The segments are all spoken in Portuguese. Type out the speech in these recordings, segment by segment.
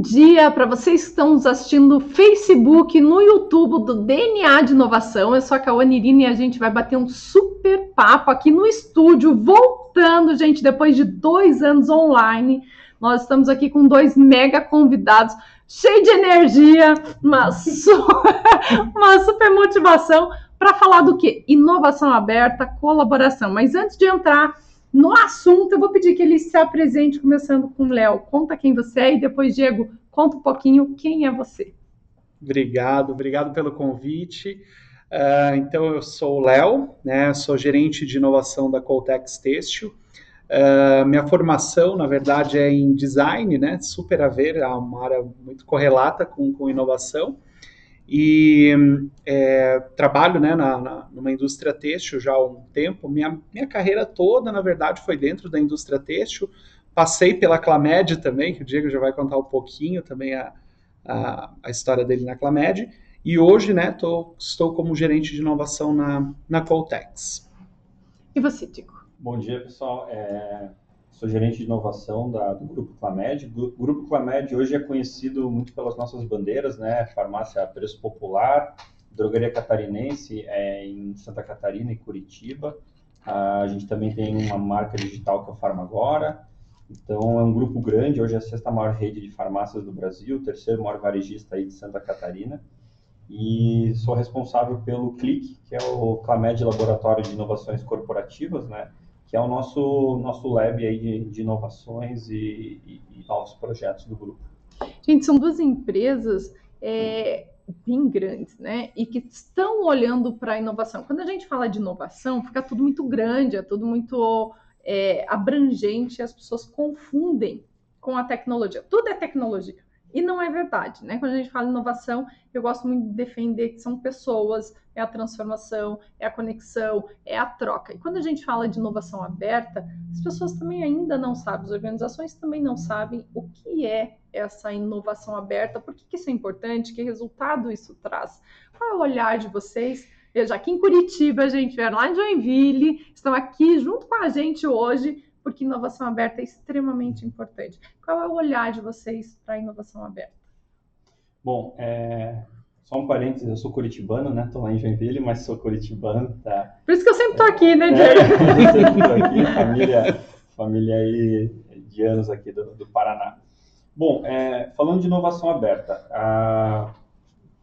bom dia para vocês que estão nos assistindo no Facebook, no YouTube do DNA de Inovação. Eu sou a Cauã Irine e a gente vai bater um super papo aqui no estúdio, voltando, gente, depois de dois anos online. Nós estamos aqui com dois mega convidados, cheios de energia, uma, su uma super motivação para falar do que? Inovação aberta, colaboração. Mas antes de entrar no assunto, eu vou pedir que ele se apresente, começando com o Léo. Conta quem você é e depois, Diego, conta um pouquinho quem é você. Obrigado, obrigado pelo convite. Uh, então, eu sou o Léo, né, sou gerente de inovação da Coltex Têxtil. Uh, minha formação, na verdade, é em design, né, super a ver, é uma área muito correlata com, com inovação e é, trabalho né, na, na, numa indústria têxtil já há um tempo. Minha, minha carreira toda, na verdade, foi dentro da indústria têxtil. Passei pela Clamed também, que o Diego já vai contar um pouquinho também a, a, a história dele na Clamed. E hoje né, tô, estou como gerente de inovação na, na Coltex. E você, Tico? Bom dia, pessoal. É, sou gerente de inovação da, do Grupo Clamed. O Grupo Clamed hoje é conhecido muito pelas nossas bandeiras, né? Farmácia Preço Popular, Drogaria Catarinense é, em Santa Catarina e Curitiba. A gente também tem uma marca digital que é o Farmagora. Então, é um grupo grande, hoje é a sexta maior rede de farmácias do Brasil, terceiro maior varejista aí de Santa Catarina. E sou responsável pelo CLIC, que é o Clamed Laboratório de Inovações Corporativas, né? Que é o nosso, nosso lab aí de, de inovações e, e, e, novos projetos do grupo. Gente, são duas empresas é, bem grandes, né? E que estão olhando para a inovação. Quando a gente fala de inovação, fica tudo muito grande, é tudo muito é, abrangente, as pessoas confundem com a tecnologia. Tudo é tecnologia. E não é verdade, né? Quando a gente fala inovação, eu gosto muito de defender que são pessoas, é a transformação, é a conexão, é a troca. E quando a gente fala de inovação aberta, as pessoas também ainda não sabem, as organizações também não sabem o que é essa inovação aberta, por que, que isso é importante, que resultado isso traz. Qual é o olhar de vocês? Veja, aqui em Curitiba, gente vieram lá em Joinville, estão aqui junto com a gente hoje porque inovação aberta é extremamente importante. Qual é o olhar de vocês para a inovação aberta? Bom, é... só um parênteses, eu sou curitibano, né? Estou lá em Joinville, mas sou curitibano, tá? Por isso que eu sempre estou aqui, né, Diego? É, eu sempre estou aqui, família, família aí de anos aqui do, do Paraná. Bom, é, falando de inovação aberta, a,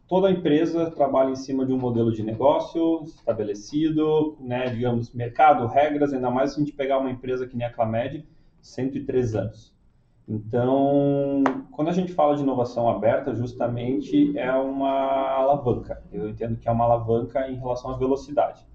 toda empresa trabalha em cima de um modelo de negócio estabelecido, né, digamos, mercado, regras, ainda mais se a gente pegar uma empresa que nem a Clamed, 103 anos. Então, quando a gente fala de inovação aberta, justamente é uma alavanca. Eu entendo que é uma alavanca em relação à velocidade.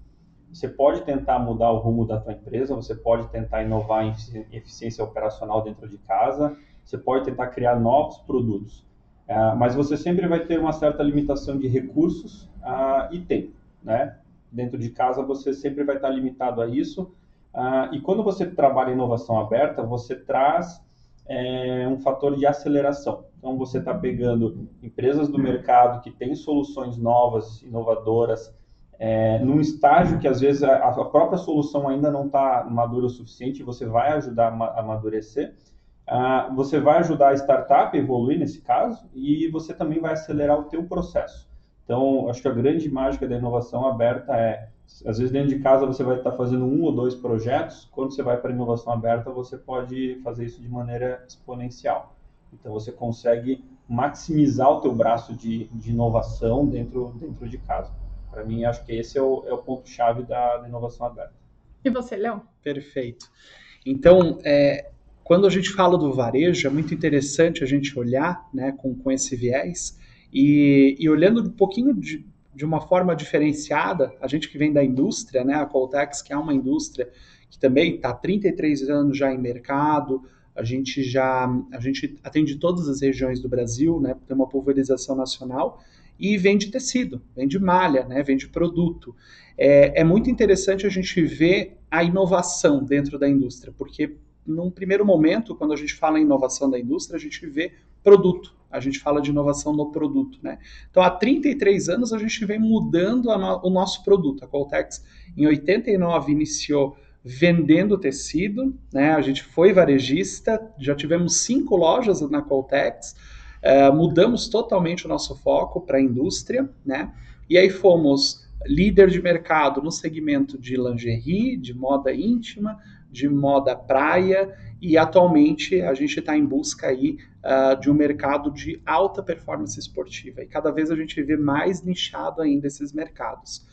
Você pode tentar mudar o rumo da tua empresa, você pode tentar inovar em eficiência operacional dentro de casa, você pode tentar criar novos produtos. Uh, mas você sempre vai ter uma certa limitação de recursos uh, e tempo, né? Dentro de casa você sempre vai estar limitado a isso. Uh, e quando você trabalha inovação aberta, você traz é, um fator de aceleração. Então você está pegando empresas do mercado que têm soluções novas, inovadoras, é, num estágio que às vezes a, a própria solução ainda não está madura o suficiente, você vai ajudar a amadurecer Uh, você vai ajudar a startup a evoluir nesse caso e você também vai acelerar o teu processo. Então, acho que a grande mágica da inovação aberta é, às vezes dentro de casa você vai estar fazendo um ou dois projetos, quando você vai para a inovação aberta, você pode fazer isso de maneira exponencial. Então, você consegue maximizar o teu braço de, de inovação dentro, dentro de casa. Para mim, acho que esse é o, é o ponto-chave da, da inovação aberta. E você, Léo? Perfeito. Então, é, quando a gente fala do varejo, é muito interessante a gente olhar né, com, com esse viés e, e olhando um pouquinho de, de uma forma diferenciada, a gente que vem da indústria, né, a Coltex, que é uma indústria que também está há 33 anos já em mercado, a gente já a gente atende todas as regiões do Brasil, né, tem uma pulverização nacional e vende tecido, vende malha, né, vende produto. É, é muito interessante a gente ver a inovação dentro da indústria, porque num primeiro momento, quando a gente fala em inovação da indústria, a gente vê produto, a gente fala de inovação no produto, né? Então, há 33 anos a gente vem mudando no, o nosso produto. A Coltex, em 89, iniciou vendendo tecido, né? A gente foi varejista, já tivemos cinco lojas na Coltex, uh, mudamos totalmente o nosso foco para a indústria, né? E aí fomos líder de mercado no segmento de lingerie, de moda íntima, de moda praia e atualmente a gente está em busca aí uh, de um mercado de alta performance esportiva e cada vez a gente vê mais nichado ainda esses mercados.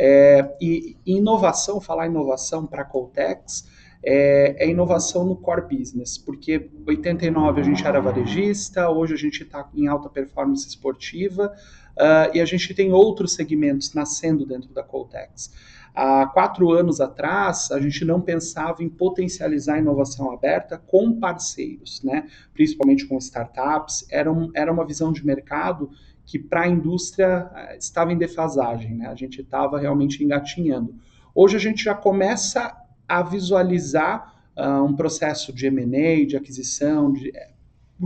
É, e inovação, falar inovação para a Coltex é, é, inovação no core business, porque 89 a gente era varejista, hoje a gente está em alta performance esportiva uh, e a gente tem outros segmentos nascendo dentro da Coltex. Há quatro anos atrás, a gente não pensava em potencializar a inovação aberta com parceiros, né? principalmente com startups. Era, um, era uma visão de mercado que para a indústria eh, estava em defasagem, né? a gente estava realmente engatinhando. Hoje a gente já começa a visualizar uh, um processo de M&A, de aquisição, de, eh,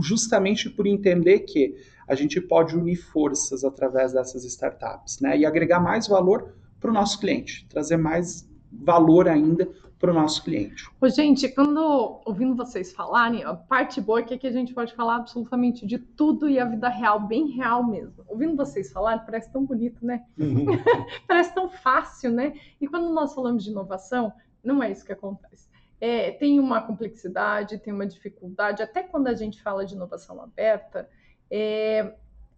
justamente por entender que a gente pode unir forças através dessas startups né? e agregar mais valor para o nosso cliente, trazer mais valor ainda para o nosso cliente. Ô, gente, quando ouvindo vocês falarem, a parte boa é que a gente pode falar absolutamente de tudo e a vida real, bem real mesmo. Ouvindo vocês falarem, parece tão bonito, né? Uhum. parece tão fácil, né? E quando nós falamos de inovação, não é isso que acontece. É, tem uma complexidade, tem uma dificuldade, até quando a gente fala de inovação aberta, é,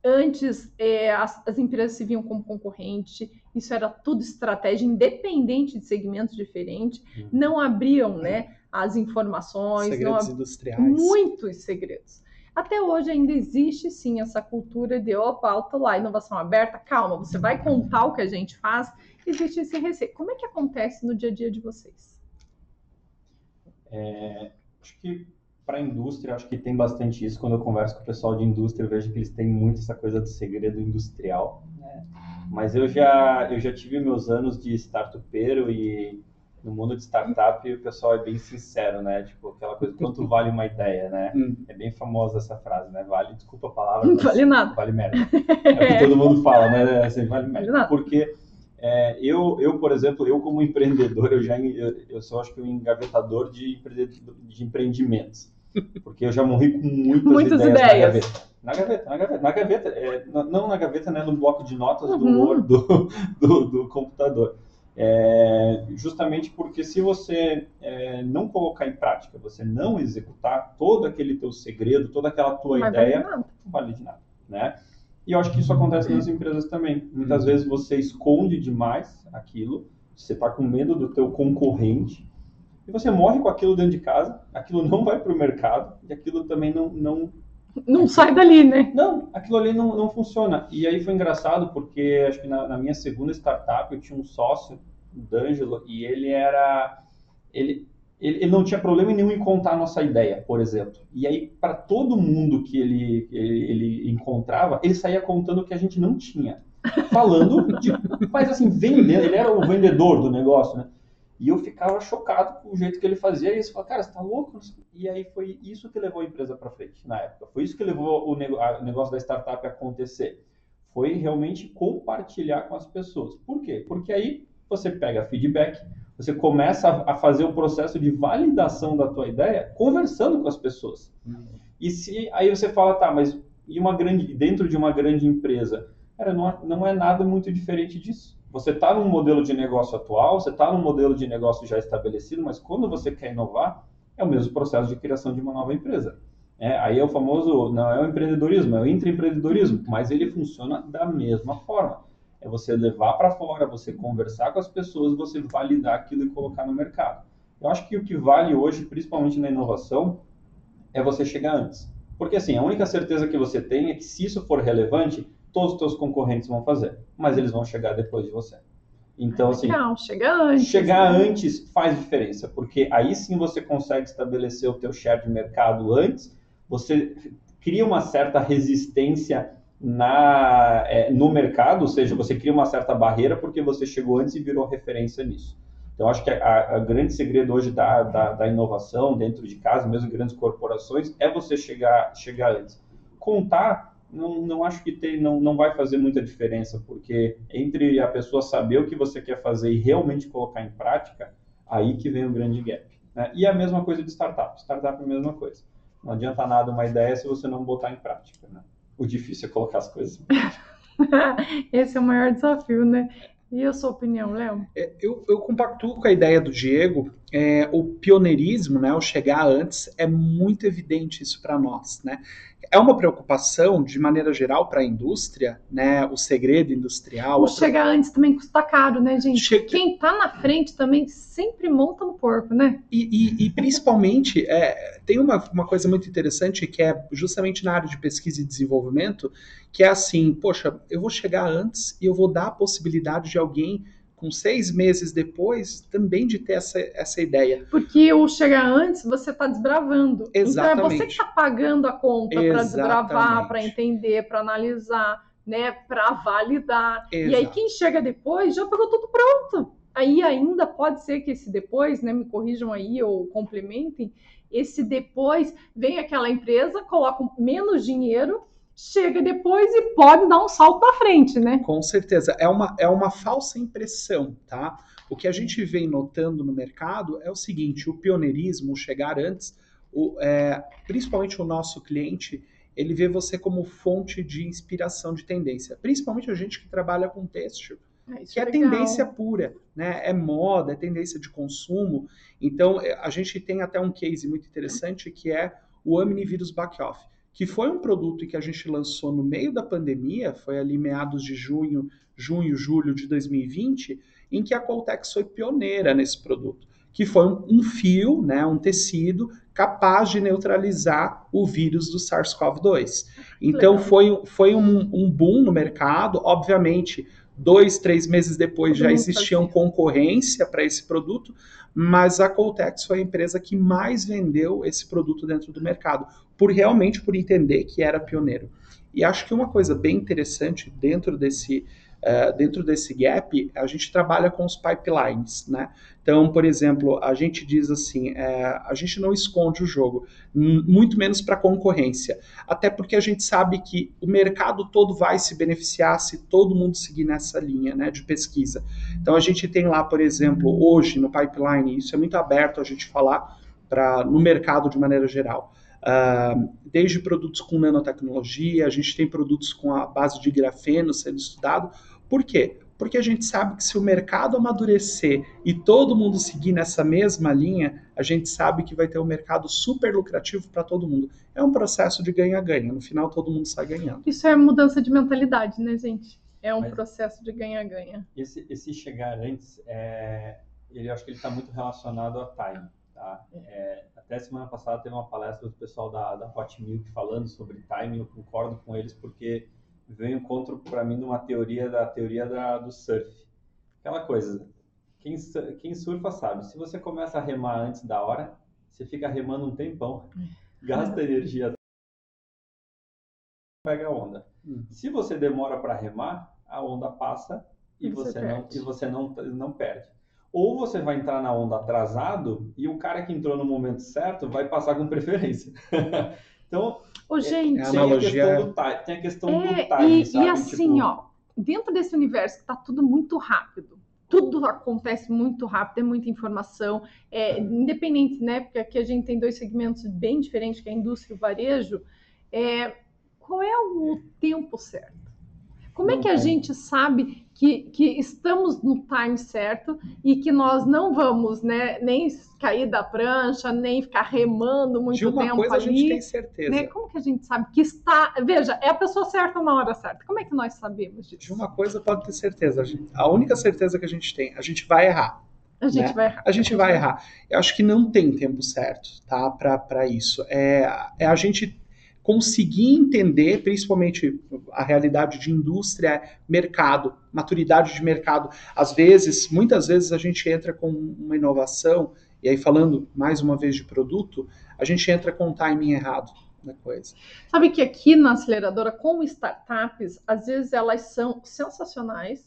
Antes, é, as, as, empresas se viam como concorrente, isso era tudo estratégia, independente de segmentos diferentes, uhum. não abriam né, as informações. Segredos não, industriais. Muitos segredos. Até hoje ainda existe sim essa cultura de opa, alto lá, inovação aberta, calma, você vai contar o que a gente faz, existe esse receio. Como é que acontece no dia a dia de vocês? É, acho que para a indústria, acho que tem bastante isso. Quando eu converso com o pessoal de indústria, eu vejo que eles têm muito essa coisa do segredo industrial. Né? Mas eu já, eu já tive meus anos de startupeiro e no mundo de startup o pessoal é bem sincero, né? Tipo, aquela coisa, quanto vale uma ideia, né? Hum. É bem famosa essa frase, né? Vale, desculpa a palavra. Não vale nada. Vale merda. É o que todo mundo fala, né? Assim, vale merda. Vale Porque é, eu, eu, por exemplo, eu como empreendedor, eu já eu, eu sou acho que um engavetador de, de empreendimentos. Porque eu já morri com muitas, muitas ideias, ideias. Na gaveta. Na gaveta, na gaveta, é, não na gaveta, né, no bloco de notas uhum. do Word do, do, do computador. É, justamente porque se você é, não colocar em prática, você não executar todo aquele teu segredo, toda aquela tua Mas ideia, vale não vale de nada, né? E eu acho que isso acontece nas empresas também. Muitas uhum. vezes você esconde demais aquilo, você está com medo do teu concorrente, e você morre com aquilo dentro de casa, aquilo não vai para o mercado e aquilo também não. Não, não sai dali, né? Não, aquilo ali não, não funciona. E aí foi engraçado porque acho que na, na minha segunda startup eu tinha um sócio, o D'Angelo, e ele era. Ele, ele, ele, não tinha problema nenhum em contar a nossa ideia, por exemplo. E aí, para todo mundo que ele, ele, ele, encontrava, ele saía contando o que a gente não tinha. Falando de. Mas assim, vendendo, ele era o vendedor do negócio, né? E eu ficava chocado com o jeito que ele fazia isso. Falei, cara, você tá louco? E aí foi isso que levou a empresa para frente na época. Foi isso que levou o negócio da startup a acontecer. Foi realmente compartilhar com as pessoas. Por quê? Porque aí você pega feedback, você começa a fazer o processo de validação da tua ideia conversando com as pessoas. Uhum. E se aí você fala, tá, mas e uma grande dentro de uma grande empresa, cara, não, não é nada muito diferente disso. Você está num modelo de negócio atual, você está num modelo de negócio já estabelecido, mas quando você quer inovar, é o mesmo processo de criação de uma nova empresa. É, aí é o famoso, não é o empreendedorismo, é o intraempreendedorismo, mas ele funciona da mesma forma. É você levar para fora, você conversar com as pessoas, você validar aquilo e colocar no mercado. Eu acho que o que vale hoje, principalmente na inovação, é você chegar antes. Porque assim, a única certeza que você tem é que se isso for relevante, todos os teus concorrentes vão fazer, mas eles vão chegar depois de você. Então, assim, Legal, chega antes. Chegar né? antes faz diferença, porque aí sim você consegue estabelecer o teu share de mercado antes, você cria uma certa resistência na, é, no mercado, ou seja, você cria uma certa barreira porque você chegou antes e virou referência nisso. Então, acho que a, a grande segredo hoje da, da, da, inovação dentro de casa, mesmo grandes corporações, é você chegar, chegar antes. Contar não, não acho que tem, não, não vai fazer muita diferença, porque entre a pessoa saber o que você quer fazer e realmente colocar em prática, aí que vem o grande gap. Né? E a mesma coisa de startup. Startup é a mesma coisa. Não adianta nada uma ideia se você não botar em prática. Né? O difícil é colocar as coisas. Esse é o maior desafio, né? E a sua opinião, Léo? É, eu, eu compactuo com a ideia do Diego. É, o pioneirismo, né, o chegar antes, é muito evidente isso para nós. Né? É uma preocupação, de maneira geral, para a indústria, né, o segredo industrial. O chegar antes também custa caro, né, gente? Che... Quem está na frente também sempre monta no porco, né? E, e, e principalmente, é, tem uma, uma coisa muito interessante que é justamente na área de pesquisa e desenvolvimento, que é assim, poxa, eu vou chegar antes e eu vou dar a possibilidade de alguém com seis meses depois, também de ter essa, essa ideia. Porque o chegar antes, você está desbravando. Exatamente. Então é você que está pagando a conta para desbravar, para entender, para analisar, né, para validar. Exato. E aí quem chega depois já pegou tudo pronto. Aí ainda pode ser que esse depois, né, me corrijam aí ou complementem, esse depois vem aquela empresa, coloca menos dinheiro chega depois e pode dar um salto para frente, né? Com certeza. É uma, é uma falsa impressão, tá? O que a gente vem notando no mercado é o seguinte: o pioneirismo, o chegar antes, o, é, principalmente o nosso cliente, ele vê você como fonte de inspiração de tendência. Principalmente a gente que trabalha com têxtil. É, que é, é tendência pura, né? É moda, é tendência de consumo. Então, é, a gente tem até um case muito interessante que é o Omnivírus Back-Off que foi um produto que a gente lançou no meio da pandemia, foi ali meados de junho, junho, julho de 2020, em que a Coltex foi pioneira nesse produto, que foi um, fio, né, um tecido capaz de neutralizar o vírus do SARS-CoV-2. Então foi, foi um, um boom no mercado, obviamente dois, três meses depois já existiam concorrência para esse produto, mas a Coltex foi a empresa que mais vendeu esse produto dentro do mercado, por realmente por entender que era pioneiro. E acho que uma coisa bem interessante dentro desse uh, dentro desse gap, a gente trabalha com os pipelines, né? Então, por exemplo, a gente diz assim, é, a gente não esconde o jogo, muito menos para concorrência, até porque a gente sabe que o mercado todo vai se beneficiar se todo mundo seguir nessa linha, né, de pesquisa. Então, a gente tem lá, por exemplo, hoje no pipeline, isso é muito aberto a gente falar para no mercado de maneira geral. Uh, desde produtos com nanotecnologia, a gente tem produtos com a base de grafeno sendo estudado. Por quê? Porque a gente sabe que se o mercado amadurecer e todo mundo seguir nessa mesma linha, a gente sabe que vai ter um mercado super lucrativo para todo mundo. É um processo de ganha-ganha. No final, todo mundo sai ganhando. Isso é mudança de mentalidade, né, gente? É um Mas processo de ganha-ganha. Esse, esse chegar antes, é, ele, eu acho que ele está muito relacionado a time. Tá? É, até semana passada teve uma palestra do pessoal da, da Hot Milk falando sobre timing, eu concordo com eles porque veio encontro para mim numa teoria da teoria da, do surf. Aquela coisa, quem, quem surfa sabe, se você começa a remar antes da hora, você fica remando um tempão, gasta energia, pega a onda. Hum. Se você demora para remar, a onda passa e, e você, você não e você não não perde ou você vai entrar na onda atrasado e o cara que entrou no momento certo vai passar com preferência. então, Ô, gente, é, tem, a questão do, tem a questão é, do time, e, sabe? E assim, tipo... ó, dentro desse universo que tá tudo muito rápido, tudo acontece muito rápido, é muita informação, é, independente, né? Porque aqui a gente tem dois segmentos bem diferentes, que é a indústria e o varejo. É, qual é o tempo certo? Como é que a gente sabe que, que estamos no time certo e que nós não vamos né, nem cair da prancha, nem ficar remando muito De uma tempo coisa ali? a gente tem certeza. Né? Como que a gente sabe que está... Veja, é a pessoa certa na hora certa. Como é que nós sabemos disso? De uma coisa pode ter certeza. A única certeza que a gente tem, a gente vai errar. A gente né? vai errar. A gente vai errar. Eu acho que não tem tempo certo, tá? Para isso. É, é a gente conseguir entender, principalmente a realidade de indústria, mercado, maturidade de mercado. Às vezes, muitas vezes a gente entra com uma inovação, e aí falando mais uma vez de produto, a gente entra com o timing errado da coisa. Sabe que aqui na aceleradora, como startups, às vezes elas são sensacionais,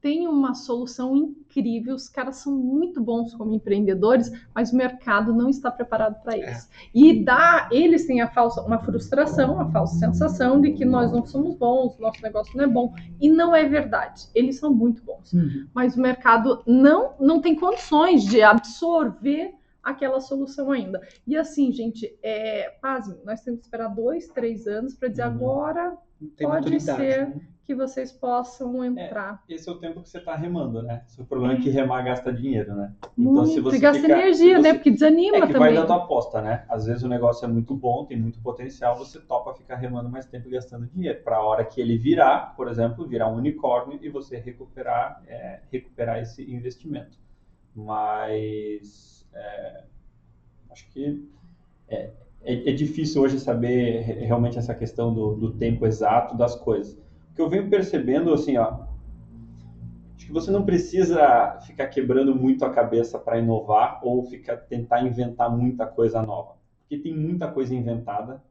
tem uma solução incrível, os caras são muito bons como empreendedores, mas o mercado não está preparado para isso. É. E dá, eles têm a falsa, uma frustração, a falsa sensação de que nós não somos bons, nosso negócio não é bom, e não é verdade. Eles são muito bons, uhum. mas o mercado não não tem condições de absorver aquela solução ainda. E assim, gente, é, pasme, nós temos que esperar dois, três anos para dizer uhum. agora Pode ser né? Que vocês possam entrar. Esse é o tempo que você está remando, né? O problema é que remar gasta dinheiro, né? Muito, e gasta fica- energia, se né? você- Porque desanima É que também. vai da tua aposta, né? Às vezes o negócio é muito bom, tem muito potencial, você topa ficar remando mais tempo e gastando dinheiro. Para a hora que ele virar, por exemplo, virar um unicórnio e você recuperar, é, recuperar esse investimento. Mas é, acho que é, é, é difícil hoje saber re- realmente essa questão do, do tempo exato das coisas. O que eu venho percebendo, assim, ó, acho que você não precisa ficar quebrando muito a cabeça para inovar ou ficar, tentar inventar muita coisa nova. Porque tem muita coisa inventada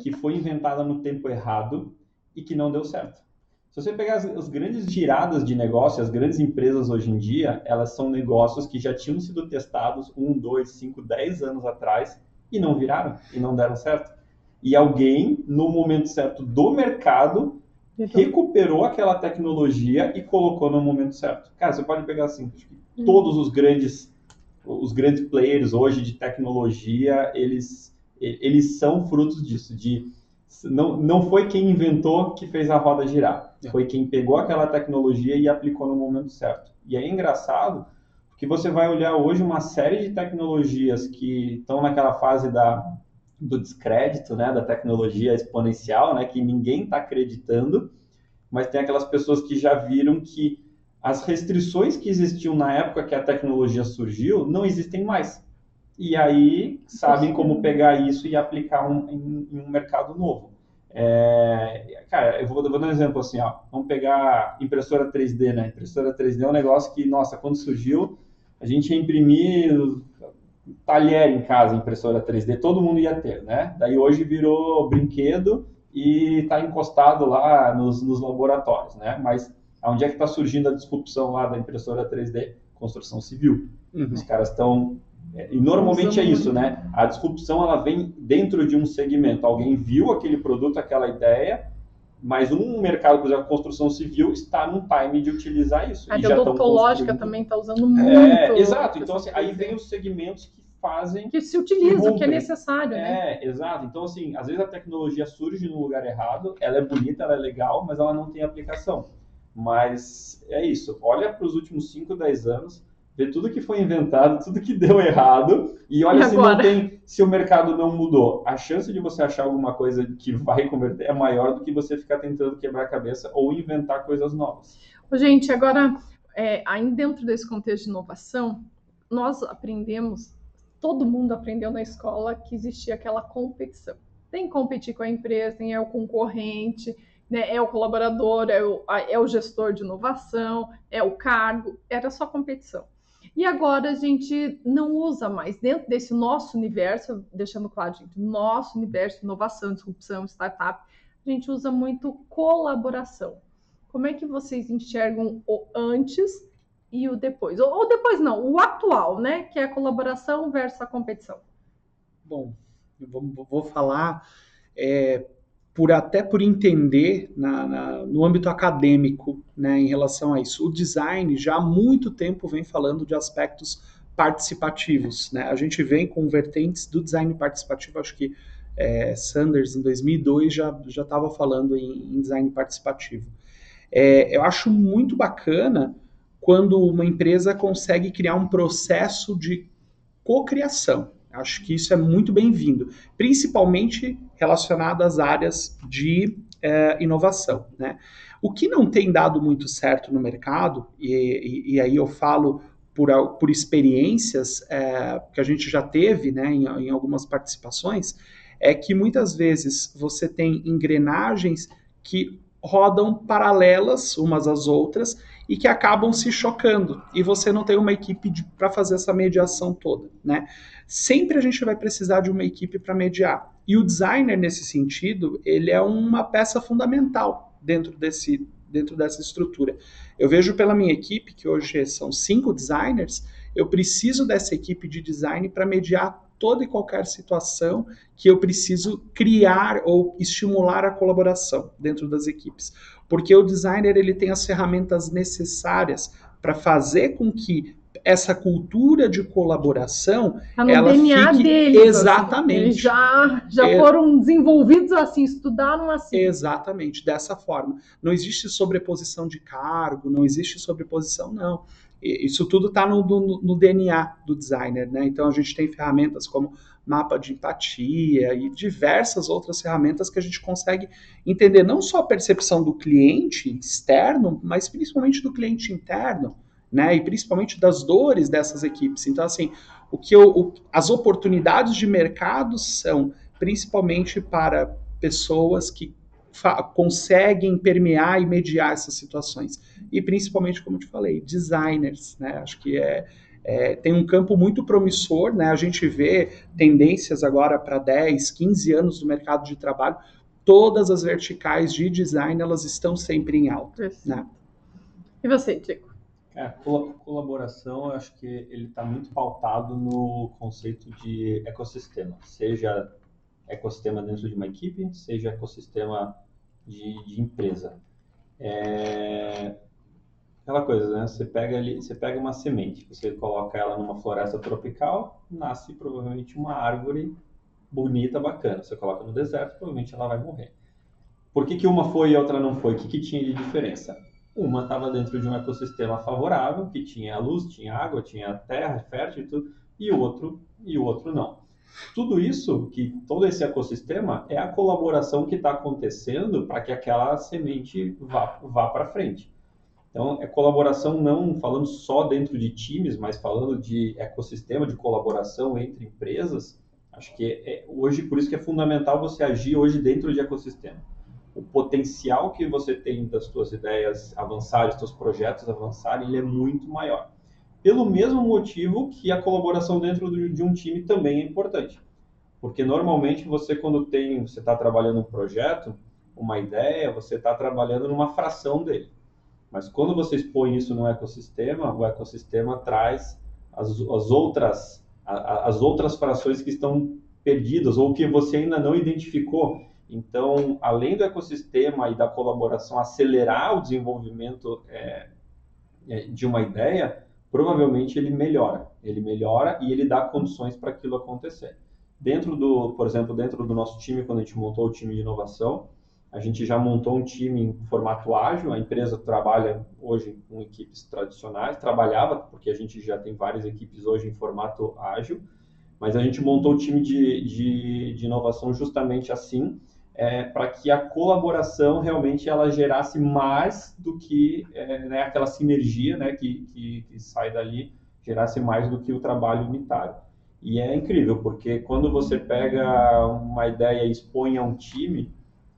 que foi inventada no tempo errado e que não deu certo. Se você pegar as, as grandes giradas de negócio, as grandes empresas hoje em dia, elas são negócios que já tinham sido testados um, dois, cinco, dez anos atrás e não viraram e não deram certo. E alguém, no momento certo do mercado, recuperou aquela tecnologia e colocou no momento certo. Cara, você pode pegar assim, acho que Hum. todos os grandes os grandes players hoje de tecnologia, eles eles são frutos disso, de não, não foi quem inventou que fez a roda girar, É. foi quem pegou aquela tecnologia e aplicou no momento certo. E é engraçado porque você vai olhar hoje uma série de tecnologias que estão naquela fase da do descrédito, né, da tecnologia exponencial, né, que ninguém está acreditando, mas tem aquelas pessoas que já viram que as restrições que existiam na época que a tecnologia surgiu não existem mais. E aí sabem como pegar isso e aplicar um, em, em um mercado novo. É, cara, eu vou, eu vou dar um exemplo assim, ó. Vamos pegar impressora 3D, né? Impressora 3D é um negócio que, nossa, quando surgiu, a gente ia imprimir talher em casa, impressora 3D, todo mundo ia ter, né? Daí hoje virou brinquedo e está encostado lá nos, nos laboratórios, né? Mas onde é que está surgindo a disrupção lá da impressora 3D? Construção civil. Uhum. Os caras estão e normalmente é isso, né? A disrupção ela vem dentro de um segmento. Alguém viu aquele produto, aquela ideia, mas um mercado, por exemplo, a construção civil está num time de utilizar isso. A odontológica também está usando muito. É, exato. Então assim, aí vem os segmentos que fazem que se utiliza, que é necessário, né? é, exato. Então, assim, às vezes a tecnologia surge no lugar errado, ela é bonita, ela é legal, mas ela não tem aplicação. Mas é isso. Olha para os últimos 5, 10 anos, vê tudo que foi inventado, tudo que deu errado, e olha E se não tem, se o mercado não mudou. A chance de você achar alguma coisa que vai converter é maior do que você ficar tentando quebrar a cabeça ou inventar coisas novas. Gente, agora, é, ainda dentro desse contexto de inovação, nós aprendemos, todo mundo aprendeu na escola que existia aquela competição. Tem que competir com a empresa, tem é o concorrente, né, é o colaborador, é o, é o gestor de inovação, é o cargo, era só competição. E agora a gente não usa mais, dentro desse nosso universo, deixando claro, gente, nosso universo inovação, disrupção, startup, a gente usa muito colaboração. Como é que vocês enxergam o antes e o depois? Ou, ou depois não, o atual, né? Que é a colaboração versus a competição. Bom, vou, vou falar é, por até por entender na- na- no âmbito acadêmico, né, em relação a isso. O design já há muito tempo vem falando de aspectos participativos, né? A gente vem com vertentes do design participativo, acho que é, Sanders em 2002 já estava falando em, em design participativo. É, eu acho muito bacana quando uma empresa consegue criar um processo de cocriação. Acho que isso é muito bem-vindo, principalmente relacionado às áreas de eh, inovação. Né? O que não tem dado muito certo no mercado, e, e- e aí eu falo por, por experiências eh, que a gente já teve né, em, em algumas participações, é que muitas vezes você tem engrenagens que rodam paralelas umas às outras e que acabam se chocando e você não tem uma equipe para fazer essa mediação toda, né? Sempre a gente vai precisar de uma equipe para mediar e o designer nesse sentido ele é uma peça fundamental dentro desse dentro dessa estrutura. Eu vejo pela minha equipe que hoje são cinco designers, eu preciso dessa equipe de design para mediar toda e qualquer situação que eu preciso criar ou estimular a colaboração dentro das equipes porque o designer ele tem as ferramentas necessárias para fazer com que essa cultura de colaboração, tá no ela DNA fique deles, assim. exatamente. Eles já, já É. foram desenvolvidos assim, estudaram assim. Exatamente, dessa forma. Não existe sobreposição de cargo, não existe sobreposição, não. Isso tudo está no, no- no DNA do designer, né? Então a gente tem ferramentas como mapa de empatia e diversas outras ferramentas que a gente consegue entender não só a percepção do cliente externo, mas principalmente do cliente interno, né? E principalmente das dores dessas equipes. Então, assim, o que eu, o- as oportunidades de mercado são principalmente para pessoas que conseguem permear e mediar essas situações. E principalmente, como eu te falei, designers, né? Acho que é, é, tem um campo muito promissor, né? A gente vê tendências agora para 10, 15 anos do mercado de trabalho. Todas as verticais de design, elas estão sempre em alta. né? E você, Tico? É, col- colaboração, eu acho que ele está muito pautado no conceito de ecossistema, seja ecossistema dentro de uma equipe, seja ecossistema de, de empresa. É, aquela coisa, né? Você pega ali, você pega uma semente, você coloca ela numa floresta tropical, nasce provavelmente uma árvore bonita, bacana. Você coloca no deserto, provavelmente ela vai morrer. Por que, que uma foi e a outra não foi? O que, que tinha de diferença? Uma estava dentro de um ecossistema favorável, que tinha luz, tinha água, tinha terra fértil e tudo, e o outro e o outro não. Tudo isso, que todo esse ecossistema, é a colaboração que está acontecendo para que aquela semente vá, vá para frente. Então, é colaboração não falando só dentro de times, mas falando de ecossistema, de colaboração entre empresas. Acho que é, hoje, por isso que é fundamental você agir hoje dentro de ecossistema o potencial que você tem das suas ideias avançarem, dos seus projetos avançarem, ele é muito maior. Pelo mesmo motivo que a colaboração dentro de um time também é importante. Porque normalmente você quando tem, você está trabalhando um projeto, uma ideia, você está trabalhando numa fração dele. Mas quando você expõe isso no ecossistema, o ecossistema traz as, as outras as outras frações que estão perdidas ou que você ainda não identificou. Então, além do ecossistema e da colaboração acelerar o desenvolvimento é, de uma ideia, provavelmente ele melhora. Ele melhora e ele dá condições para aquilo acontecer. Dentro do, por exemplo, dentro do nosso time, quando a gente montou o time de inovação, a gente já montou um time em formato ágil. A empresa trabalha hoje com equipes tradicionais, trabalhava, porque a gente já tem várias equipes hoje em formato ágil, mas a gente montou o time de, de, de inovação justamente assim, é, para que a colaboração realmente ela gerasse mais do que é, né, aquela sinergia né, que, que, que, sai dali, gerasse mais do que o trabalho unitário. E é incrível, porque quando você pega uma ideia e expõe a um time,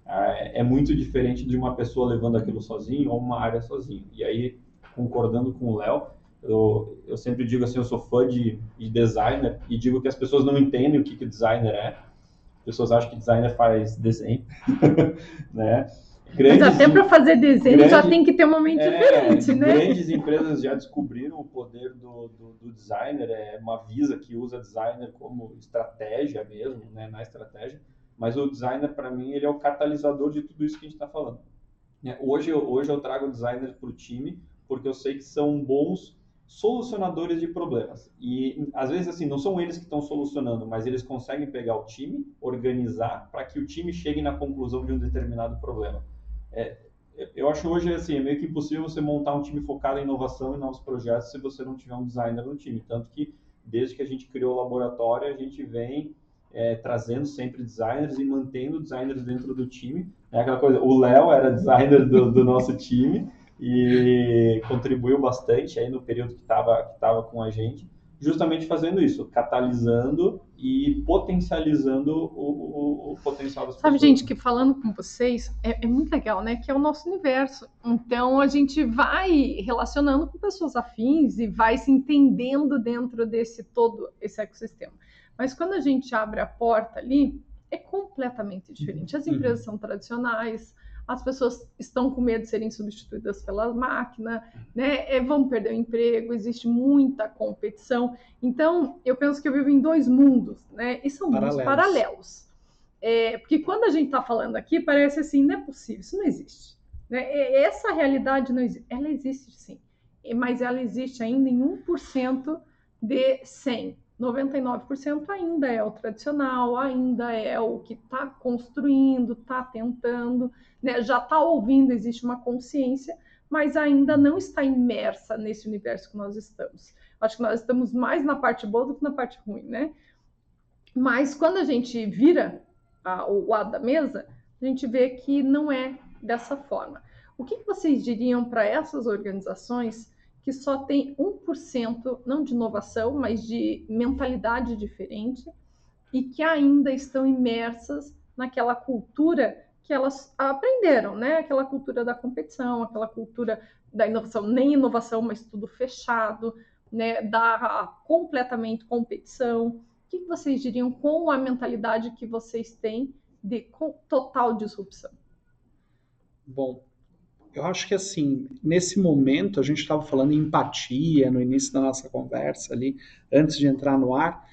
é, é muito diferente de uma pessoa levando aquilo sozinho ou uma área sozinho. E aí, concordando com o Léo, eu, eu sempre digo assim, eu sou fã de, de designer e digo que as pessoas não entendem o que, que designer é, pessoas acham que designer faz desenho, né? Grandes, Mas até para fazer desenho grande, já tem que ter uma mente é, diferente, né? Grandes empresas já descobriram o poder do, do, do, designer, é uma Visa que usa designer como estratégia mesmo, né, na estratégia, mas o designer, para mim, ele é o catalisador de tudo isso que a gente está falando. Hoje, eu, hoje eu trago designer para o time, porque eu sei que são bons solucionadores de problemas. E às vezes assim, não são eles que estão solucionando, mas eles conseguem pegar o time, organizar para que o time chegue na conclusão de um determinado problema. É, eu acho hoje assim, é meio que impossível você montar um time focado em inovação e novos projetos se você não tiver um designer no time. Tanto que desde que a gente criou o laboratório, a gente vem é, trazendo sempre designers e mantendo designers dentro do time. É aquela coisa, o Léo era designer do, do nosso time e contribuiu bastante aí no período que estava que tava com a gente, justamente fazendo isso, catalisando e potencializando o, o, o potencial das Sabe, pessoas. gente, que falando com vocês é, é, muito legal, né? Que é o nosso universo. Então a gente vai relacionando com pessoas afins e vai se entendendo dentro desse todo esse ecossistema. Mas quando a gente abre a porta ali, é completamente diferente. As empresas uhum. são tradicionais, as pessoas estão com medo de serem substituídas pela máquina, né? É, vão perder o emprego, existe muita competição. Então, eu penso que eu vivo em dois mundos, né? E são mundos paralelos. É, porque quando a gente está falando aqui, parece assim, não é possível, isso não existe. Né? Essa realidade não existe. Ela existe sim. mas ela existe ainda em 1% de 100. 99% ainda é o tradicional, ainda é o que está construindo, está tentando, né? já está ouvindo, existe uma consciência, mas ainda não está imersa nesse universo que nós estamos. Acho que nós estamos mais na parte boa do que na parte ruim, né? Mas quando a gente vira a, o lado da mesa, a gente vê que não é dessa forma. O que, que vocês diriam para essas organizações que só tem 1%, não de inovação, mas de mentalidade diferente, e que ainda estão imersas naquela cultura que elas aprenderam, né? Aquela cultura da competição, aquela cultura da inovação, nem inovação, mas tudo fechado, né? Da completamente competição. O que vocês diriam com a mentalidade que vocês têm de total disrupção? Bom, eu acho que assim, nesse momento, a gente estava falando em empatia no início da nossa conversa ali, antes de entrar no ar,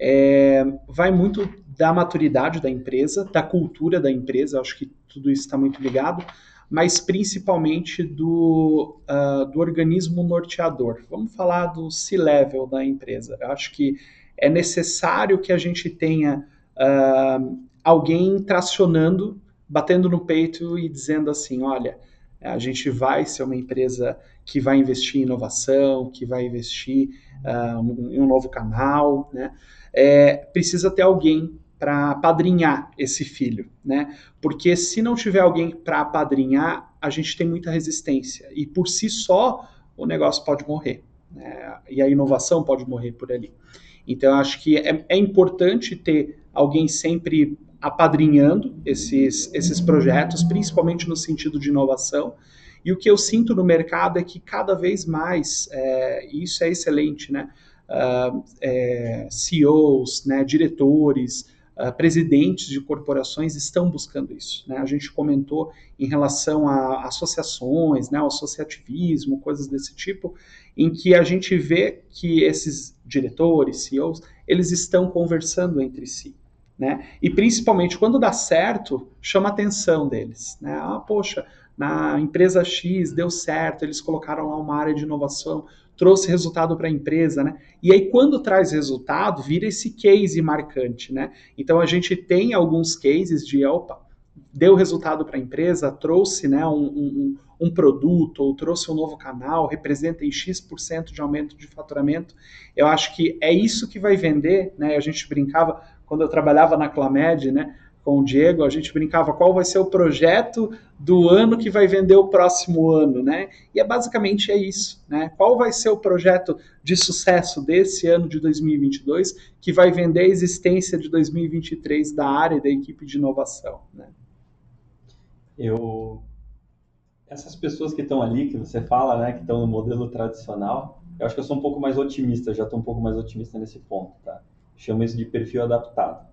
é, vai muito da maturidade da empresa, da cultura da empresa, acho que tudo isso está muito ligado, mas principalmente do, uh, do organismo norteador. Vamos falar do C-level da empresa. Eu acho que é necessário que a gente tenha uh, alguém tracionando, batendo no peito e dizendo assim: olha, a gente vai ser uma empresa que vai investir em inovação, que vai investir uh, em um novo canal, né? É, precisa ter alguém para padrinhar esse filho, né? Porque se não tiver alguém para padrinhar, a gente tem muita resistência e por si só o negócio pode morrer, né? E a inovação pode morrer por ali. Então, acho que é, é importante ter alguém sempre apadrinhando esses, esses projetos, principalmente no sentido de inovação. E o que eu sinto no mercado é que cada vez mais, é, e isso é excelente, né? Uh, é, CEOs, né, diretores, uh, presidentes de corporações estão buscando isso. Né? A gente comentou em relação a associações, né, associativismo, coisas desse tipo, em que a gente vê que esses diretores, CEOs, eles estão conversando entre si. Né? E principalmente quando dá certo, chama a atenção deles. Né? Ah, poxa, na empresa X deu certo, eles colocaram lá uma área de inovação, trouxe resultado para a empresa, né? E aí quando traz resultado, vira esse case marcante, né? Então a gente tem alguns cases de, opa, deu resultado para a empresa, trouxe né, um, um, um, produto ou trouxe um novo canal, representa em X% de aumento de faturamento. Eu acho que é isso que vai vender, né? A gente brincava, quando eu trabalhava na Clamed, né, com o Diego, a gente brincava qual vai ser o projeto do ano que vai vender o próximo ano, né? E é basicamente é isso, né? Qual vai ser o projeto de sucesso desse ano de 2022 que vai vender a existência de 2023 da área da equipe de inovação, né? Eu essas pessoas que estão ali que você fala, né, que estão no modelo tradicional, eu acho que eu sou um pouco mais otimista, já estou um pouco mais otimista nesse ponto, tá? Chamo isso de perfil adaptado.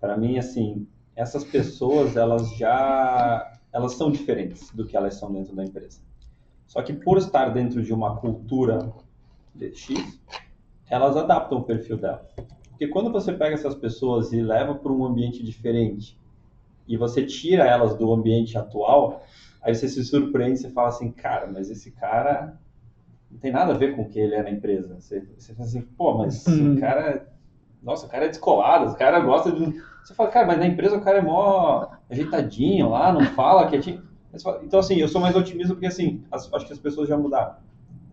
Para mim, assim, essas pessoas, elas já elas são diferentes do que elas são dentro da empresa. Só que por estar dentro de uma cultura de X, elas adaptam o perfil delas. Porque quando você pega essas pessoas e leva para um ambiente diferente e você tira elas do ambiente atual, aí você se surpreende e fala assim, cara, mas esse cara não tem nada a ver com o que ele é na empresa. Você, você fala assim, pô, mas hum. o cara nossa, o cara é descolado, o cara gosta de. Você fala, cara, mas na empresa o cara é mó ajeitadinho lá, não fala quietinho. Então, assim, eu sou mais otimista porque, assim, as, acho que as pessoas já mudaram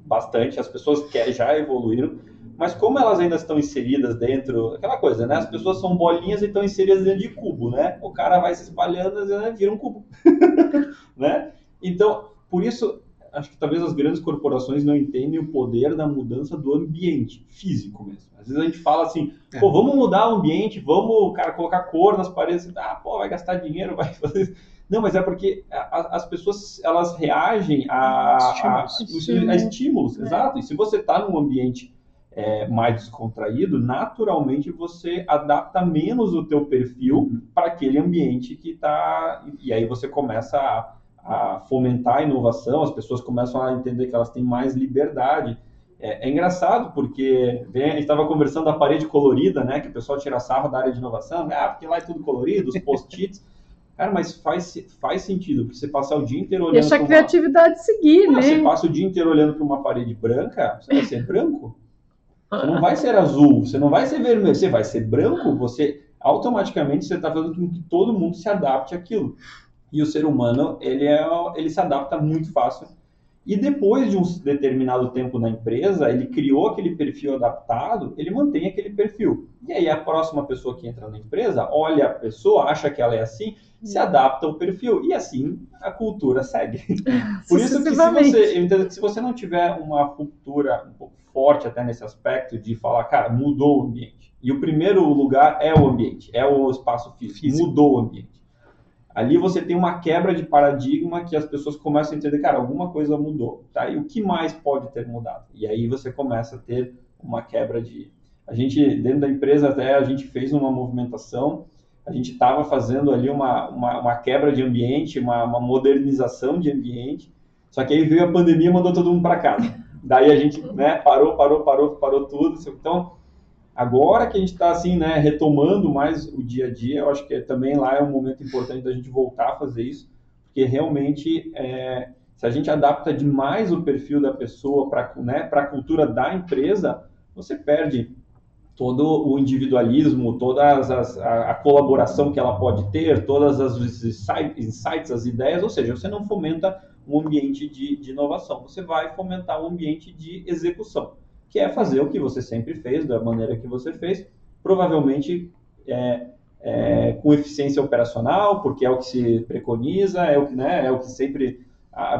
bastante, as pessoas que já evoluíram, mas como elas ainda estão inseridas dentro, aquela coisa, né? As pessoas são bolinhas e estão inseridas dentro de cubo, né? O cara vai se espalhando e né, vira um cubo, né? Então, por isso, acho que talvez as grandes corporações não entendem o poder da mudança do ambiente físico mesmo. Às vezes a gente fala assim, é. pô, vamos mudar o ambiente, vamos, cara, colocar cor nas paredes, ah, pô, vai gastar dinheiro, vai fazer... Não, mas é porque as pessoas, elas reagem a, a, a, a estímulos, é. exato. E se você está num ambiente é, mais descontraído, naturalmente você adapta menos o teu perfil para aquele ambiente que está... E aí você começa a a fomentar a inovação, as pessoas começam a entender que elas têm mais liberdade. É, é engraçado porque a gente estava conversando da parede colorida, né, que o pessoal tira sarro da área de inovação, ah, porque lá é tudo colorido, os post-its. Cara, mas faz, faz sentido, porque você passar o dia inteiro olhando. Deixa a criatividade uma... seguir, ah, né? Você passa o dia inteiro olhando para uma parede branca, você vai ser branco. Você não vai ser azul, você não vai ser vermelho, você vai ser branco, você automaticamente você está fazendo com que todo mundo se adapte àquilo. E o ser humano, ele, é, ele se adapta muito fácil. E depois de um determinado tempo na empresa, ele criou aquele perfil adaptado, ele mantém aquele perfil. E aí a próxima pessoa que entra na empresa, olha a pessoa, acha que ela é assim, se adapta ao perfil. E assim a cultura segue. Por isso que se você, se você não tiver uma cultura um pouco forte até nesse aspecto de falar, cara, mudou o ambiente. E o primeiro lugar é o ambiente, é o espaço físico, físico. mudou o ambiente ali você tem uma quebra de paradigma que as pessoas começam a entender, cara, alguma coisa mudou, tá? E o que mais pode ter mudado? E aí você começa a ter uma quebra de... A gente, dentro da empresa até, a gente fez uma movimentação, a gente estava fazendo ali uma, uma, uma, quebra de ambiente, uma, uma modernização de ambiente, só que aí veio a pandemia e mandou todo mundo para casa. Daí a gente né, parou, parou, parou, parou tudo. Então, Agora que a gente está assim, né, retomando mais o dia a dia, eu acho que também lá é um momento importante da gente voltar a fazer isso, porque realmente é, se a gente adapta demais o perfil da pessoa para né, a cultura da empresa, você perde todo o individualismo, toda as, a, a, colaboração que ela pode ter, todas as insights, as ideias, ou seja, você não fomenta um ambiente de, de inovação, você vai fomentar um ambiente de execução que é fazer o que você sempre fez, da maneira que você fez, provavelmente é, é, com eficiência operacional, porque é o que se preconiza, é o que, né, é o que sempre,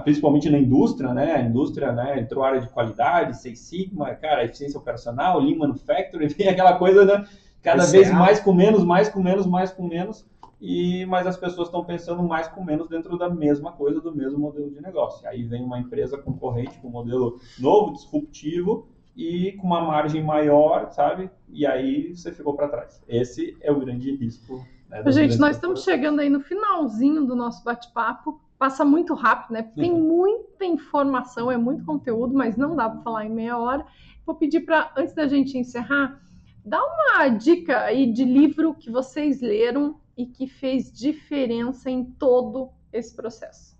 principalmente na indústria, né, a indústria né, entrou área de qualidade, Seis Sigma, cara, eficiência operacional, Lean Manufacturing, vem aquela coisa, né, cada vez mais com menos, mais com menos, mais com menos, e mas as pessoas estão pensando mais com menos dentro da mesma coisa, do mesmo modelo de negócio. Aí vem uma empresa concorrente com um modelo novo, disruptivo, e com uma margem maior, sabe? E aí você ficou para trás. Esse é o grande risco. Né, Gente, nós estamos chegando aí no finalzinho do nosso bate-papo. Passa muito rápido, né? Tem uhum. muita informação, é muito conteúdo, mas não dá para falar em meia hora. Vou pedir para, antes da gente encerrar, dá uma dica aí de livro que vocês leram e que fez diferença em todo esse processo.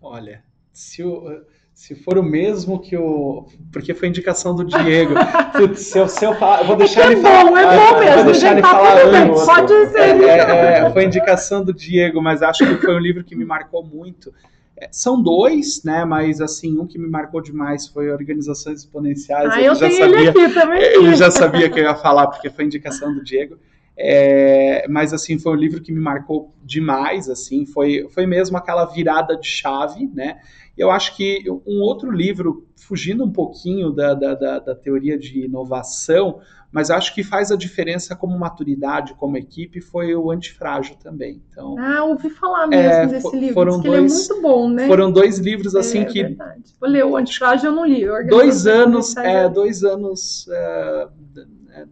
Olha, se o se for o mesmo que o. Porque foi indicação do Diego. Putz, se eu, se eu, falar, eu vou deixar é ele bom, falar. É bom mesmo, vou deixar ele tá falar antes. Pode ser. É, é, é, foi indicação do Diego, mas acho que foi um livro que me marcou muito. É, são dois, né? Mas assim, um que me marcou demais foi Organizações Exponenciais. Ah, eu já sabia, ele aqui também. Ele já sabia que eu ia falar, porque foi indicação do Diego. É, mas assim foi um livro que me marcou demais assim foi foi mesmo aquela virada de chave né eu acho que um outro livro, fugindo um pouquinho da, da, da, da teoria de inovação, mas acho que faz a diferença como maturidade, como equipe, foi o Antifrágil também. Então, ah, ouvi falar mesmo é, desse livro, foram dois, ele é muito bom, né? Foram dois livros assim é, que... Verdade. Vou ler o Antifrágil, eu não li. Dois anos, é, dois anos é,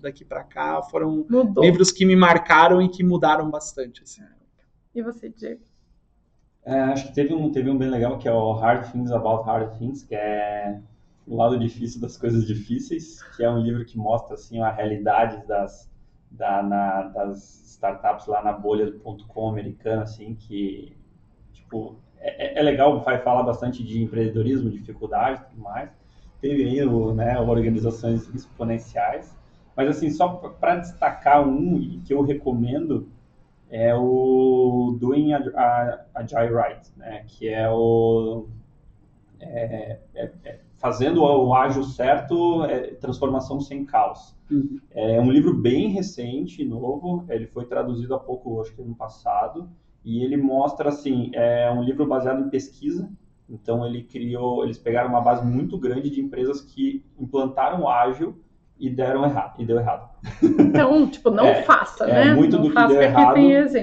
daqui para cá foram Mudou. livros que me marcaram e que mudaram bastante. Assim. E você, Diego? É, acho que teve um, teve um bem legal que é o Hard Things About Hard Things, que é o lado difícil das coisas difíceis, que é um livro que mostra assim a realidade das, da, na, das startups lá na bolha do ponto .com americana, assim, que tipo é, é, é legal, vai falar bastante de empreendedorismo, dificuldade, e tudo mais. Teve aí o, né, organizações exponenciais, mas assim só para destacar um que eu recomendo é o Doing Agile Right, né? que é o é, é, é, fazendo o ágil certo, é, transformação sem caos. Uhum. É um livro bem recente, novo, ele foi traduzido há pouco, acho que ano passado, e ele mostra, assim, é um livro baseado em pesquisa, então ele criou, eles pegaram uma base muito grande de empresas que implantaram o ágil e deram errado, e deu errado. Então, tipo, não é, faça, é, né? Muito não do que deu errado.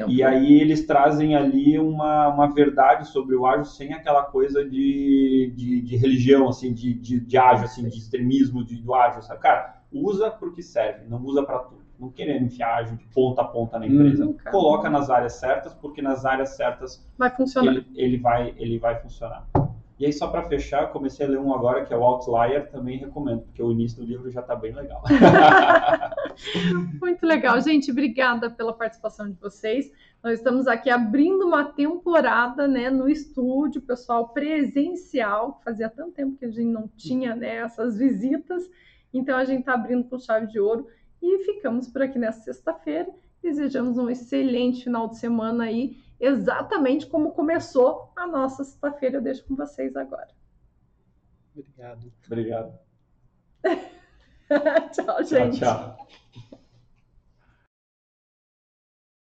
E aí eles trazem ali uma, uma verdade sobre o ágil sem aquela coisa de, de, de religião, assim, de, de, de ágil, assim, de extremismo de, do ágil, sabe? Cara, usa para o que serve, não usa para tudo. Não querendo enfiar ágil de ponta a ponta na empresa. Hum, Coloca nas áreas certas, porque nas áreas certas vai funcionar. Ele, ele, vai, ele vai funcionar. E aí, só para fechar, comecei a ler um agora que é o Outlier, também recomendo, porque o início do livro já está bem legal. Muito legal, gente. Obrigada pela participação de vocês. Nós estamos aqui abrindo uma temporada né, no estúdio, pessoal, presencial. Fazia tanto tempo que a gente não tinha né, essas visitas. Então, a gente está abrindo com chave de ouro. E ficamos por aqui nessa sexta-feira. Desejamos um excelente final de semana aí, exatamente como começou a nossa sexta-feira. Eu deixo com vocês agora. Obrigado. Obrigado. tchau, gente. Tchau, tchau.